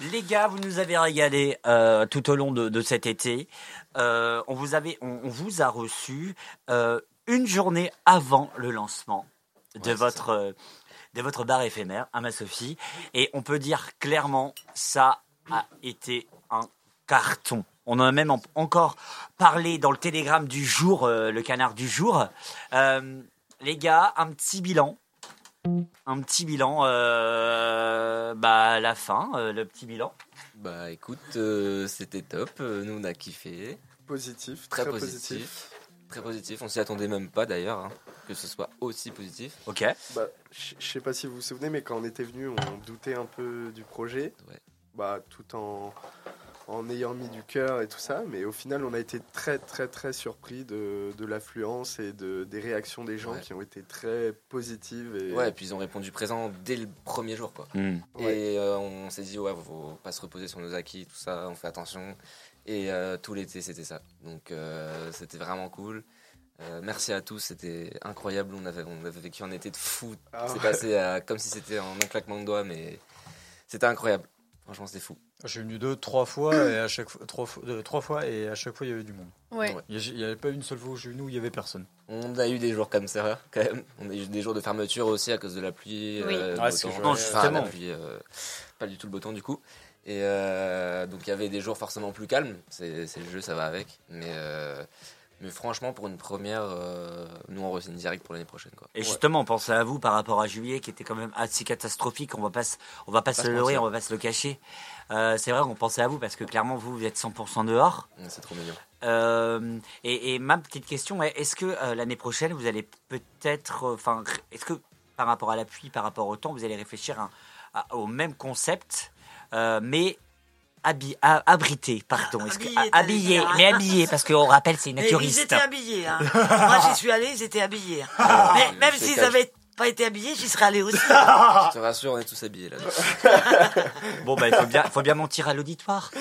Les gars, vous nous avez régalé euh, tout au long de, de cet été. Euh, on, vous avait, on, on vous a reçu euh, une journée avant le lancement de, votre, de votre bar éphémère à Ma Sophie. Et on peut dire clairement, ça a été un carton. On en a même en- encore parlé dans le télégramme du jour, le canard du jour. Les gars, un petit bilan. Un petit bilan, euh, bah à la fin, euh, le petit bilan. Bah écoute, euh, c'était top. Euh, Nous on a kiffé. Positif, Très, très, positif. positif. Très positif. On s'y attendait même pas d'ailleurs hein, que ce soit aussi positif. Ok. Bah, je je sais pas si vous vous souvenez, mais quand on était venu, on doutait un peu du projet. Ouais. Bah, tout en, en ayant mis du cœur et tout ça. Mais au final, on a été très, très, très surpris de, de l'affluence et de, des réactions des gens Ouais. qui ont été très positives. Et, Ouais, et puis ils ont répondu présent dès le premier jour quoi. Hmm. Ouais. Et euh, on s'est dit ouais, faut pas se reposer sur nos acquis, tout ça, on fait attention. Et euh, tout l'été c'était ça. Donc euh, c'était vraiment cool. Euh, merci à tous, c'était incroyable. On avait, on avait vécu un été de fou. Ah C'est ouais. passé comme si c'était en un claquement de doigts, mais c'était incroyable. Franchement, c'était fou. Je suis venu deux, trois fois et à chaque fois, trois, fois- euh, trois fois et à chaque fois il y avait du monde. Ouais. Ouais. Il n'y avait pas une seule fois où je suis venu où il y avait personne. On a eu des jours comme ça, quand même. On a eu des jours de fermeture aussi à cause de la pluie. Oui. euh, Ah, temps. que je Non. Enfin, justement. la pluie, euh, pas du tout le beau temps du coup. Et euh, donc il y avait des jours forcément plus calmes. C'est c'est le jeu, ça va avec. Mais, euh, mais franchement, pour une première, euh, nous on re-signe direct pour l'année prochaine. Quoi. Et justement, pensez à vous par rapport à juillet qui était quand même assez catastrophique. On va pas, on va pas se se leurrer, on va pas se le cacher. Euh, c'est vrai qu'on pensait à vous parce que clairement vous, vous êtes 100% dehors. C'est trop mignon. Euh, et, et ma petite question est est-ce que euh, l'année prochaine vous allez peut-être, euh, enfin, est-ce que par rapport à l'appui, par rapport au temps, vous allez réfléchir à- à- au même concept, euh, mais habi- a- abrité, pardon, Habillé, mais habillé parce qu'on rappelle c'est une Mais ils naturiste. étaient habillés. Hein. Moi, j'y suis allé, ils étaient habillés. hein. Ah, Mais même s'ils avaient pas été habillés, j'y serais allé aussi. Je te rassure, on est tous habillés là. Bon bah il faut bien, faut bien mentir à l'auditoire.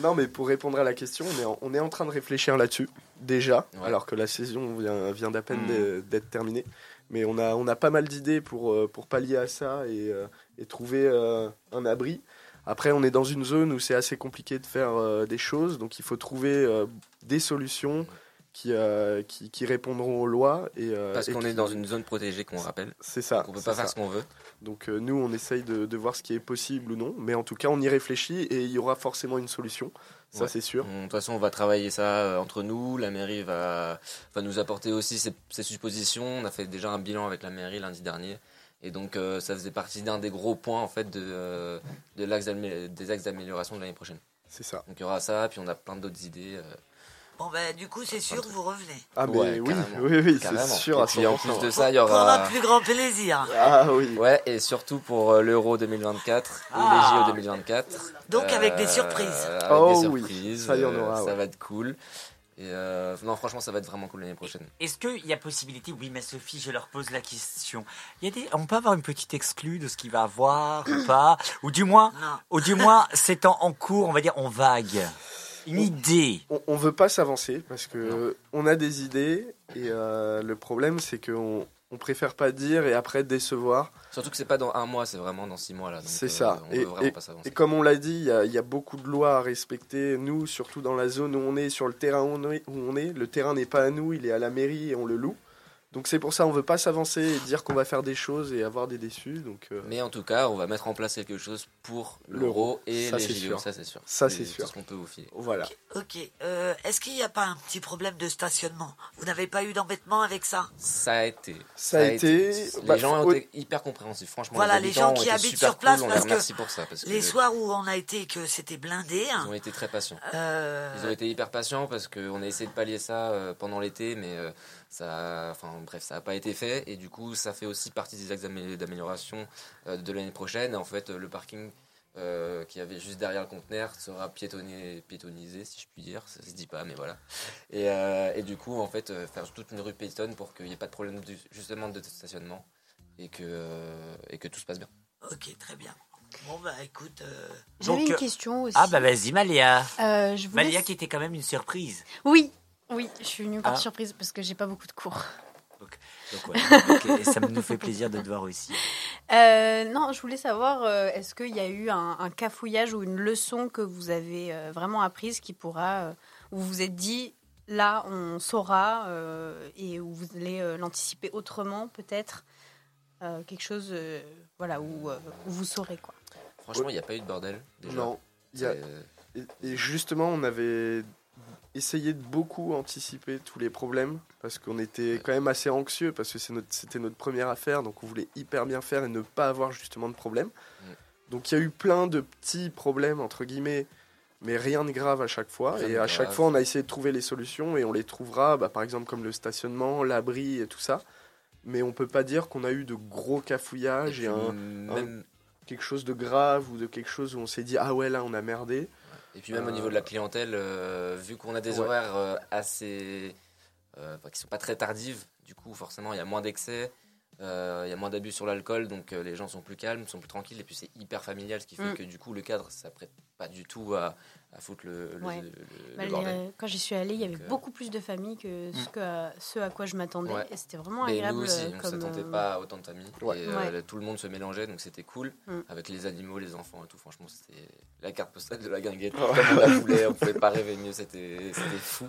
Non, mais pour répondre à la question, on est en, on est en train de réfléchir là-dessus, déjà, Ouais. alors que la saison vient, vient d'à peine Mm. d'être terminée. Mais on a, on a pas mal d'idées pour, euh, pour pallier à ça et, euh, et trouver euh, un abri. Après, on est dans une zone où c'est assez compliqué de faire euh, des choses, donc il faut trouver euh, des solutions qui, euh, qui, qui répondront aux lois. Et, Parce qu'on qui- est dans une zone protégée qu'on rappelle. C'est ça. Donc on peut pas faire ce qu'on veut. Donc nous, on essaye de, de voir ce qui est possible ou non. Mais en tout cas, on y réfléchit et il y aura forcément une solution. Ça, Ouais. c'est sûr. On- De toute façon, on va travailler ça entre nous. La mairie va, va nous apporter aussi ses, ses suppositions. On a fait déjà un bilan avec la mairie lundi dernier. Et donc, euh, ça faisait partie d'un des gros points en fait de, euh, de l'axe des axes d'amélioration de l'année prochaine. C'est ça. Donc, il y aura ça, puis on a plein d'autres idées. euh. Bon, ben, du coup, c'est sûr, vous revenez. Ah, mais Ouais, oui, oui, oui, c'est sûr Et à puis, en 100%. plus de ça, il y Pour aura. notre plus grand plaisir. Ah oui. Ouais, et surtout pour euh, l'Euro 2024 Ah. ou les JO 2024. Donc, avec des Euh, surprises. Avec Oh des oui, surprises. ça, il y en euh, aura, Ça va être cool. Et euh, non, franchement, ça va être vraiment cool l'année prochaine. Est-ce qu'il y a possibilité, oui, mais Sophie, je leur pose la question. Il y a des, on peut avoir une petite exclue de ce qu'il va avoir ou pas, ou du moins, Non. ou du moins, c'est en, en cours, on va dire, en vague. Une idée. On, on veut pas s'avancer parce que on a des idées et euh, le problème c'est qu'on on préfère pas dire et après décevoir. Surtout que c'est pas dans un mois, c'est vraiment dans six mois là. C'est euh, ça. On Et- veut vraiment pas s'avancer. Et comme on l'a dit, il y, a- il y a beaucoup de lois à respecter. Nous, surtout dans la zone où on est, sur le terrain où on est, où on est, le terrain n'est pas à nous, il est à la mairie et on le loue. Donc c'est pour ça on veut pas s'avancer et dire qu'on va faire des choses et avoir des déçus. Donc euh, Mais en tout cas, on va mettre en place quelque chose pour l'euro et Ça, les c'est JO, sûr. ça c'est sûr. Ça, c'est sûr. ce qu'on peut vous filer. voilà. Ok. Euh, Est-ce qu'il n'y a pas un petit problème de stationnement? Vous n'avez pas eu d'embêtement avec ça? Ça a été. Ça a été- Les bah, gens ont été hyper compréhensifs. Franchement, Voilà, les, les gens qui été habitent super sur place, cool, on parce les que pour ça. Parce que Les soirs où on a été et que c'était blindé, Ils ont été très patients. euh, Ils ont été hyper patients parce qu'on a essayé de pallier ça pendant l'été, mais euh, ça, enfin bref, ça n'a pas été fait. Et du coup, ça fait aussi partie des axes d'amé- d'amélioration euh, de l'année prochaine. En fait, le parking euh, qui avait juste derrière le conteneur sera piétonné, piétonnisé, si je puis dire. Ça se dit pas, mais voilà. Et, euh, et du coup, en fait, euh, faire toute une rue piétonne pour qu'il n'y ait pas de problème de- justement de stationnement et que, euh, et que tout se passe bien. ok, très bien. Bon, bah écoute, euh, J'avais une question aussi. Ah bah vas-y, Malia. Euh, je Malia qui était quand même une surprise. Oui, oui, je suis venue par Ah. surprise parce que j'ai pas beaucoup de cours. Donc, ouais, donc, et ça nous fait plaisir de te voir aussi. Euh, non, je voulais savoir, euh, est-ce qu'il y a eu un, un cafouillage ou une leçon que vous avez euh, vraiment apprise qui pourra, euh, où vous vous êtes dit, là, on saura, euh, et où vous allez euh, l'anticiper autrement, peut-être Euh, Quelque chose, euh, voilà, où, euh, où vous saurez, quoi. Franchement, il n'y a pas eu de bordel. Déjà. Non. il y a- C'est- Et, et justement, on avait essayé de beaucoup anticiper tous les problèmes parce qu'on était quand même assez anxieux parce que notre- c'était notre première affaire, donc on voulait hyper bien faire et ne pas avoir justement de problème. Donc il y a eu plein de petits problèmes entre guillemets, mais rien de grave à chaque fois. Rien et à chaque fois, on a essayé de trouver les solutions et on les trouvera, bah, par exemple comme le stationnement, l'abri et tout ça. Mais on peut pas dire qu'on a eu de gros cafouillages et, un, même, quelque chose de grave ou de quelque chose où on s'est dit ah ouais là on a merdé. Et puis même au Euh, niveau de la clientèle, euh, vu qu'on a des Ouais. horaires euh, assez. euh, enfin, qui sont pas très tardives, du coup, forcément, il y a moins d'excès. euh, Il y a moins d'abus sur l'alcool, donc euh, les gens sont plus calmes, sont plus tranquilles, et puis c'est hyper familial, ce qui fait Mm. que du coup le cadre, ça prête pas du tout à, à foutre le, le- Ouais. le- le Bah, les- bordel. quand j'y suis allée, il y avait euh, beaucoup plus de familles que ce, que, à, ce à quoi je m'attendais. Ouais. Et c'était vraiment Mais agréable. nous aussi, euh, on comme, s'attendait euh, pas à autant de familles. Ouais. Et euh, Ouais. là, tout le monde se mélangeait, donc c'était cool. Mm. Avec les animaux, les enfants et tout, franchement, c'était la carte postale de la guinguette. Comme on la voulait, on pouvait pas rêver mieux, c'était c'était fou.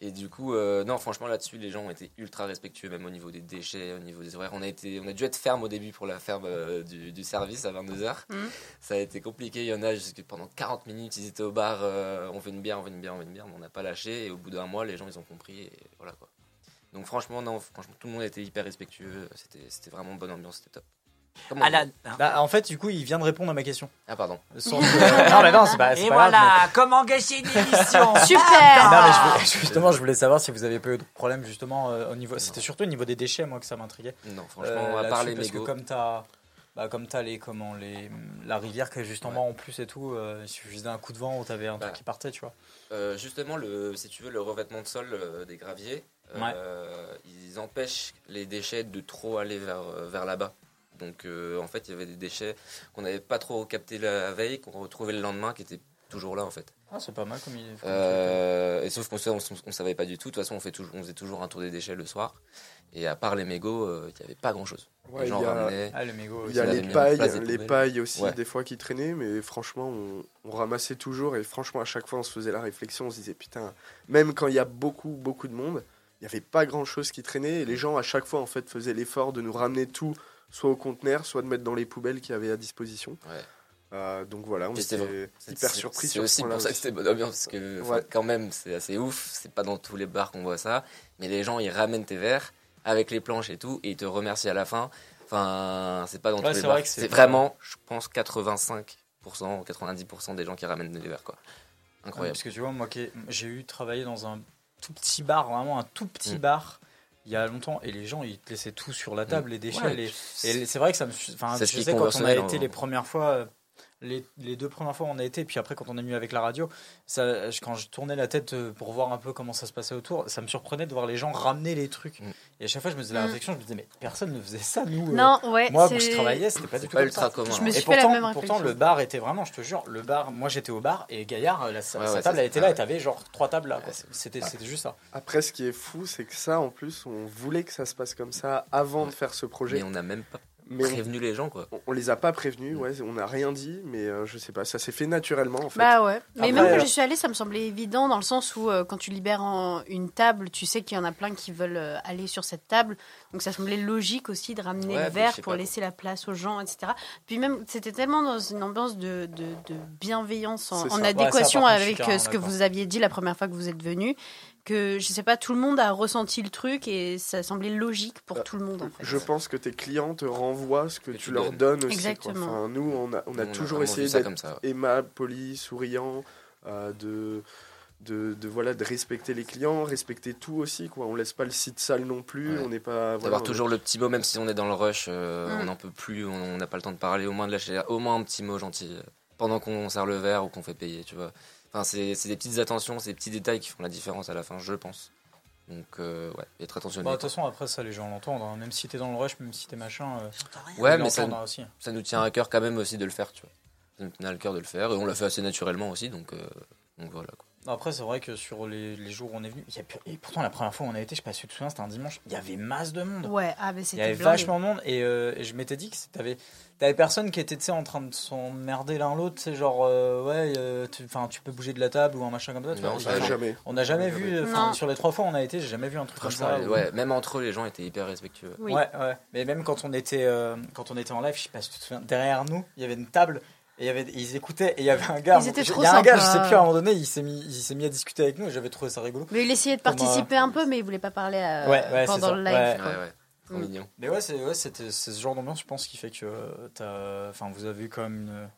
Et du coup, euh, non, franchement, là-dessus, les gens ont été ultra respectueux, même au niveau des déchets, au niveau des horaires. On a, été, on a dû être ferme au début pour la ferme euh, du, du service à 22h. Mm. Ça a été compliqué. Il y en a jusque pendant 40 minutes, ils étaient au bar, euh, on veut une bière, on veut une bière, on veut une bière, mais on n'a pas lâché. Et au bout d'un mois, les gens, ils ont compris. Et voilà quoi. Donc franchement, non, franchement, tout le monde était hyper respectueux. C'était c'était vraiment bonne ambiance, c'était top. Comment À la- Bah, en fait, du coup, il vient de répondre à ma question. Ah pardon. Sans- non, mais non, c'est pas, Et pas grave, voilà, comment gâcher une émission Super Non, mais je voulais- justement, je voulais savoir si vous avez pas eu de problème justement euh, au niveau. C'était surtout au niveau des déchets, moi, que ça m'intriguait. Non, franchement, Euh, part là-dessus, les parce que comme t'as, bah, comme t'as les, comment les, la rivière qui est juste en bas en plus et tout, euh, il suffisait d'un coup de vent où t'avais un Bah. truc qui partait, tu vois. Euh, justement, le, si tu veux, le revêtement de sol euh, des graviers, euh, ils empêchent les déchets de trop aller vers, euh, vers là-bas. Donc, euh, en fait, il y avait des déchets qu'on n'avait pas trop captés la veille, qu'on retrouvait le lendemain, qui étaient toujours là, en fait. Ah, c'est pas mal comme truc. Euh, et sauf qu'on on, on savait pas du tout. De toute façon, on, fait toujours, on faisait toujours un tour des déchets le soir. Et à part les mégots, euh, il n'y avait pas grand-chose. Ouais, les gens il y a- ramenaient. Ah, le mégot. Il y a les pailles, les pailles aussi, Ouais. des fois qui traînaient, mais franchement, on, on ramassait toujours et franchement, à chaque fois, on se faisait la réflexion, on se disait putain, même quand il y a beaucoup, beaucoup de monde, il n'y avait pas grand chose qui traînait et les gens, à chaque fois, en fait, faisaient l'effort de nous ramener tout, soit au conteneur, soit de mettre dans les poubelles qu'il y avait à disposition. Ouais. Euh, donc voilà, on était C'est- hyper surpris C'est ce aussi pour ça que c'était bonne ambiance, parce que Ouais. quand même, c'est assez ouf. C'est pas dans tous les bars qu'on voit ça, mais les gens ils ramènent tes verres avec les planches et tout, et ils te remercient à la fin. Enfin, c'est pas dans Ouais, tous les bars. vrai c'est- vraiment, je pense, 85%, 90% des gens qui ramènent des verres, quoi. Ouais, Incroyable. parce que tu vois, moi, j'ai eu travaillé dans un tout petit bar, vraiment un tout petit Mm. bar, il y a longtemps, et les gens, ils te laissaient tout sur la table, les déchets. Ouais, les- puis Et c'est vrai que ça me. Enfin, je sais quand on a été hein. les premières fois, euh, les, les deux premières fois on a été, puis après quand on est venu avec la radio, ça, je- quand je tournais la tête euh, pour voir un peu comment ça se passait autour, ça me surprenait de voir les gens ramener les trucs. Mm. Et à chaque fois je me faisais la Mm. réflexion, je me disais mais personne ne faisait ça nous. euh. Non, ouais. moi quand je travaillais, c'était pas du tout pas ultra ça. commun. Je me suis Et fait la pourtant, même pourtant, le bar était vraiment, je te jure, le bar, moi j'étais au bar et Gaillard, la, sa, Ouais, sa ouais, table elle était là et t'avais genre trois tables là. c'était juste ça. Après, ce qui est fou, c'est que ça, en plus, on voulait que ça se passe comme ça avant de faire ce projet. Mais on n'a même pas Mais on, les gens, quoi. on- on les a pas prévenus, ouais, on n'a rien dit, mais euh, je sais pas, ça s'est fait naturellement en fait. Bah ouais. Mais Après, même euh, quand j'y suis allée, ça me semblait évident dans le sens où euh, quand tu libères en une table, tu sais qu'il y en a plein qui veulent euh, aller sur cette table. Donc ça semblait logique aussi de ramener Ouais, le verre pour pas. laisser la place aux gens, etc. Puis même, c'était tellement dans une ambiance de, de, de bienveillance en. Ouais, adéquation avec euh, ce que vous aviez dit la première fois que vous êtes venu. Que je sais pas, tout le monde a ressenti le truc et ça semblait logique pour Bah, tout le monde en fait. Je pense que tes clients te renvoient ce que, Que tu tu leur donnes. donnes aussi. quoi. Exactement. Enfin, nous, on a, on a Nous, toujours essayé d'être aimable, poli, souriant, euh, de, de, de, voilà, de respecter les clients, respecter tout aussi. Quoi. On laisse pas le site sale non plus. Ouais. On n'est pas. voilà, D'avoir on- toujours le petit mot, même si on est dans le rush, euh, Mm. on n'en peut plus, on n'a pas le temps de parler, au moins de lâcher, au moins un petit mot gentil euh, pendant qu'on sert le verre ou qu'on fait payer, tu vois. Enfin, c'est c'est des petites attentions, c'est des petits détails qui font la différence à la fin, je pense. Donc, euh, ouais, être attentionné. Bah, De toute façon, après ça, les gens l'entendent. hein. Même si t'es dans le rush, même si t'es machin, euh, J'entends rien. ouais, ils mais ça, l'entendent, aussi. ça nous tient à cœur quand même aussi de le faire, tu vois. Ça nous tenait à le cœur de le faire, et on l'a fait assez naturellement aussi, donc, euh, donc voilà. Quoi. Après, c'est vrai que sur les, les jours où on est venu, il y a plus- et pourtant la première fois où on a été, je sais pas si tu te souviens, c'était un dimanche, il y avait masse de monde. Ouais, ah, mais Il y avait blindé. vachement de monde et, euh, et je m'étais dit que t'avais t'avais personne qui était tu sais, en train de s'emmerder l'un l'autre, c'est genre euh, ouais, euh, tu, peux bouger de la table ou un machin comme ça. tu Non, vois. ça, Enfin, Ah, jamais. on n'a jamais Jamais. vu, sur les trois fois où on a été, j'ai jamais vu un truc comme Franchement, ça. ouais, même entre eux, les gens étaient hyper respectueux. Oui. Ouais, ouais. Mais même quand on était, euh, quand on était en live, je sais pas si tu te souviens, derrière nous, il y avait une table. Et il y avait, ils écoutaient et il y avait un gars. Ils étaient trop il y a un gars, je sais plus, à un moment donné, il s'est mis, il s'est mis à discuter avec nous et j'avais trouvé ça rigolo. Mais il essayait de Comme, participer euh, un peu, mais il voulait pas parler euh, Ouais, ouais, c'est pendant le live. Ouais. quoi. Ouais, ouais. Trop Mm. mignon. Mais ouais, c'est ouais, c'était c'est ce genre d'ambiance, je pense, qui fait que euh, t'as, enfin, vous avez eu quand même une.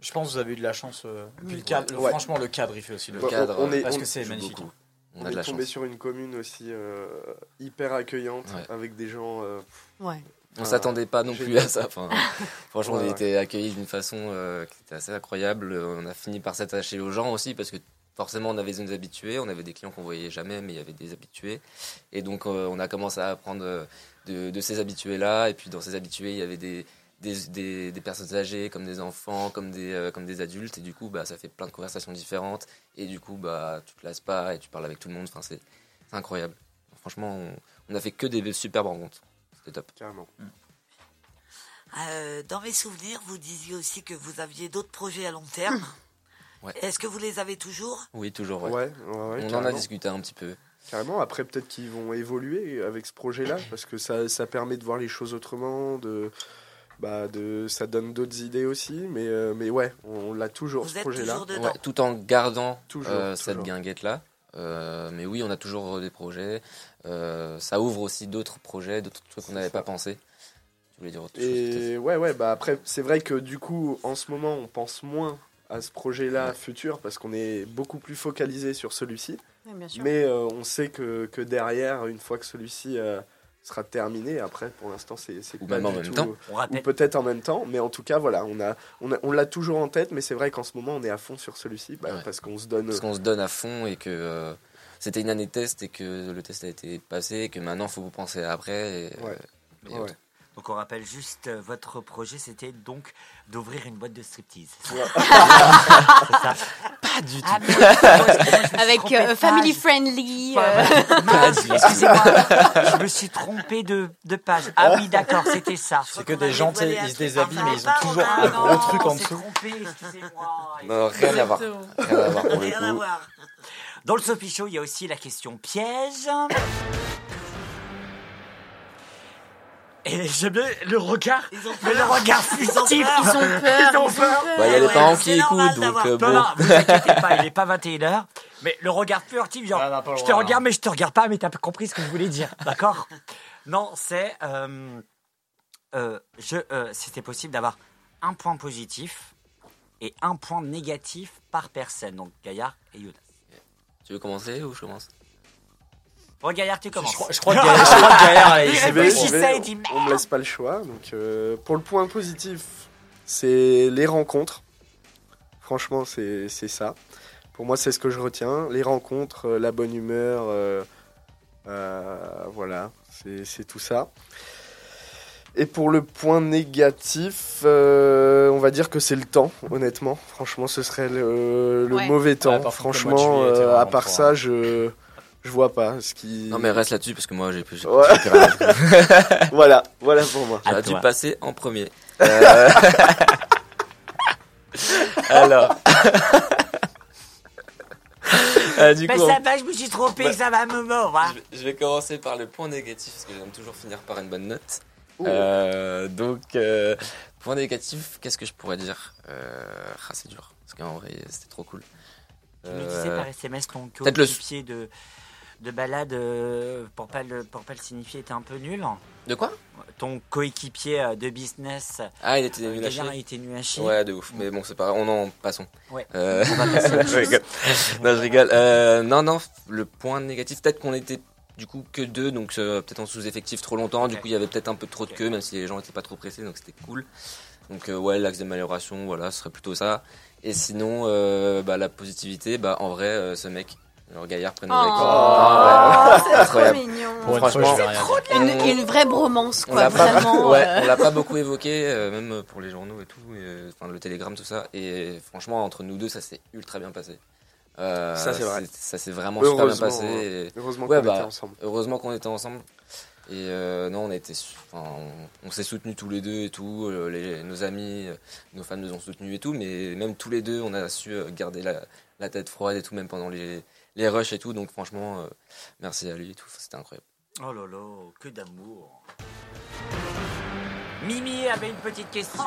Je pense que vous avez eu de la chance. euh, et puis le cadre, le- franchement, le cadre, il fait aussi le cadre, on est- parce on- que c'est magnifique. beaucoup. On, On, a de est la tombé chance. sur une commune aussi euh, hyper accueillante, Ouais. avec des gens. euh, Ouais. On s'attendait pas non plus à ça. Enfin, franchement, on Ouais, a ouais. été accueillis d'une façon euh, qui était assez incroyable. On a fini par s'attacher aux gens aussi parce que forcément, on avait des habitués, on avait des clients qu'on voyait jamais, mais il y avait des habitués. Et donc, euh, on a commencé à apprendre euh, de, de ces habitués-là. Et puis, dans ces habitués, il y avait des, des, des, des personnes âgées, comme des enfants, comme des, euh, comme des adultes. Et du coup, bah, ça fait plein de conversations différentes. Et du coup, bah, tu te lasses pas et tu parles avec tout le monde. Enfin, c'est c'est incroyable. Franchement, on, on a fait que des superbes rencontres. Top. carrément. Euh, dans mes souvenirs, vous disiez aussi que vous aviez d'autres projets à long terme. Ouais. Est-ce que vous les avez toujours? Oui, toujours. Ouais, ouais. ouais, ouais, on en a discuté un petit peu. Carrément. Après, peut-être qu'ils vont évoluer avec ce projet-là, parce que ça, ça permet de voir les choses autrement, de, bah, de, ça donne d'autres idées aussi. Mais, euh, mais ouais, on, l'a toujours Vous ce êtes projet-là. toujours dedans Ouais, tout en gardant Toujours, euh, cette toujours. guinguette là. mais oui, on a toujours des projets. Euh, ça ouvre aussi d'autres projets, d'autres trucs qu'on n'avait pas pensé. Tu voulais dire autre chose Et ouais, ouais, bah après, c'est vrai que du coup, en ce moment, on pense moins à ce projet-là Ouais. futur parce qu'on est beaucoup plus focalisé sur celui-ci. Ouais. Mais euh, on sait que, que derrière, une fois que celui-ci euh, sera terminé, après, pour l'instant, c'est c'est Ou pas même en même tout- temps. Ou peut-être en même temps, mais en tout cas, voilà, on a, on a- on l'a toujours en tête, mais c'est vrai qu'en ce moment, on est à fond sur celui-ci bah, Ouais. parce qu'on se donne. Parce qu'on se donne à fond et que euh, c'était une année de test et que le test a été passé et que maintenant, il faut vous penser à après. Et, Ouais. et Ouais. autres. donc on rappelle juste euh, votre projet, c'était donc d'ouvrir une boîte de striptease. Ouais. C'est ça Pas du tout. Avec euh, family friendly. euh, Excusez-moi, je me suis trompé de, de page. Ah oui, d'accord, c'était ça. C'est que des gens, ils se déshabillent, mais ils ont toujours un gros truc en dessous. trompé, excusez-moi. Non, rien à voir. Rien à voir pour le Rien à coup. Dans le Sophie Show, il y a aussi la question piège. Et j'aime bien le regard, Ils ont mais le regard Ils ont furtif. peur. Ils ont peur. Ils ont peur. Bah, il y a les parents qui écoutent, donc euh, bon. non, vous inquiétez pas, il est pas 21h. Mais le regard furtif, genre, Ah, non, pas le je te droit, regarde, mais je te regarde pas, mais t'as compris ce que je voulais dire, d'accord? Non, c'est. euh, euh, je, euh, c'était possible d'avoir un point positif et un point négatif par personne. Donc Gaillard et Younes. Tu veux commencer ou je commence? Bon, Gaillard, tu commences. Je crois, je crois que Gaillard, je crois que Gaillard, allez, Il dit merde. on me laisse pas le choix. Donc, euh, pour le point positif, c'est les rencontres. Franchement, c'est c'est ça. Pour moi, c'est ce que je retiens. Les rencontres, euh, la bonne humeur, euh, euh, voilà, c'est c'est tout ça. Et pour le point négatif, euh, on va dire que c'est le temps, honnêtement. Franchement, ce serait le, le Ouais. mauvais temps. Ouais, Franchement, euh, à part ça, je je vois pas ce qui. Non, mais reste là-dessus parce que moi, j'ai plus. Ouais. Voilà, voilà pour moi. J'aurais dû passer en premier. Euh, Alors. Euh, du Mais coup, ça va, je me suis trompé, Bah, ça va me mordre. hein. je vais commencer par le point négatif parce que j'aime toujours finir par une bonne note. Euh, donc, euh, point négatif, qu'est-ce que je pourrais dire? Euh, ah, C'est dur parce qu'en vrai, c'était trop cool. Tu me disais par SMS ton peut-être le- coéquipier de, de balade, pour pas le, pour pas le signifier, était un peu nul. De quoi? Ton coéquipier de business, Ah, il était nul à chier. il était nul à chier. Ouais, de ouf. Mais bon, c'est pas grave. On en passons. Ouais. Euh, On va passer. Non, je rigole. Euh, non, non, le point négatif, peut-être qu'on était du coup que deux, donc euh, peut-être en sous-effectif trop longtemps. Du coup, il y avait peut-être un peu trop de queue, même si les gens étaient pas trop pressés, donc c'était cool. Donc, euh, ouais, l'axe d'amélioration, voilà, ce serait plutôt ça. Et sinon, euh, bah, la positivité, bah, en vrai, euh, ce mec, alors Gaillard, prénom Oh, avec. Ouais. c'est trop mignon. Pour une fois, Franchement, vais rien dire. Une, une vraie bromance, On quoi, l'a pas, vraiment. ouais, euh, on l'a pas beaucoup évoqué, euh, même pour les journaux et tout, et, euh, enfin le télégramme, tout ça. Et franchement, entre nous deux, ça s'est ultra bien passé. Euh, Ça, c'est vrai. Ça s'est vraiment super bien passé. et- Heureusement Ouais, qu'on bah, était ensemble. Heureusement qu'on était ensemble. Et euh, non, on enfin, on, on s'est soutenus tous les deux et tout. euh, les- nos amis, nos femmes nous ont soutenus et tout. Mais même tous les deux, on a su garder la, la tête froide et tout, même pendant les, les rushs et tout. Donc franchement, euh, merci à lui et tout. C'était incroyable. Oh là là, que d'amour. Mimi avait une petite question.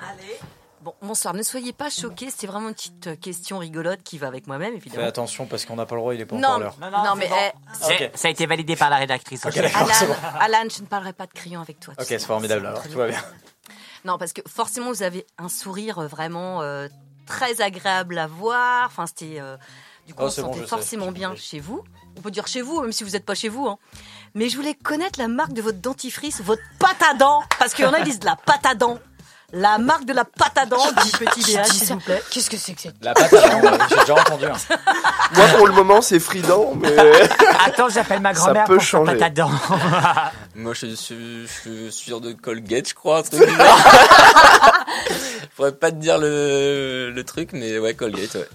Allez. Bon, bonsoir, ne soyez pas choqués, c'était vraiment une petite euh, question rigolote qui va avec moi-même, Fais évidemment. attention parce qu'on n'a pas le droit, il est pas Non, encore l'heure. Non, non, mais bon. eh. Ça a été validé par la rédactrice. Ok, aussi. d'accord, c'est Alan, bon. Alan, je ne parlerai pas de crayon avec toi. Ok, c'est formidable alors, tout va bien. Non, parce que forcément, vous avez un sourire euh, vraiment euh, très agréable à voir. Enfin, c'était. euh, du coup, Oh, on se bon, sentait sais. forcément bien chez vous. On peut dire chez vous, même si vous n'êtes pas chez vous. hein. Mais je voulais connaître la marque de votre dentifrice, votre pâte à dents. Parce qu'il y en a qui disent de la pâte à dents. La marque de la pâte à dents du petit dit s'il vous plaît. Qu'est-ce que c'est que c'est La pâte à dents, ouais, j'ai déjà entendu. hein. Moi, pour le moment, c'est Fridan, mais Attends, j'appelle ma grand-mère peut pour sa changer. pâte à dents. Moi, je suis, je suis sûr de Colgate, je crois. un truc du genre. Je pourrais pas te dire le, le truc, mais ouais, Colgate, ouais.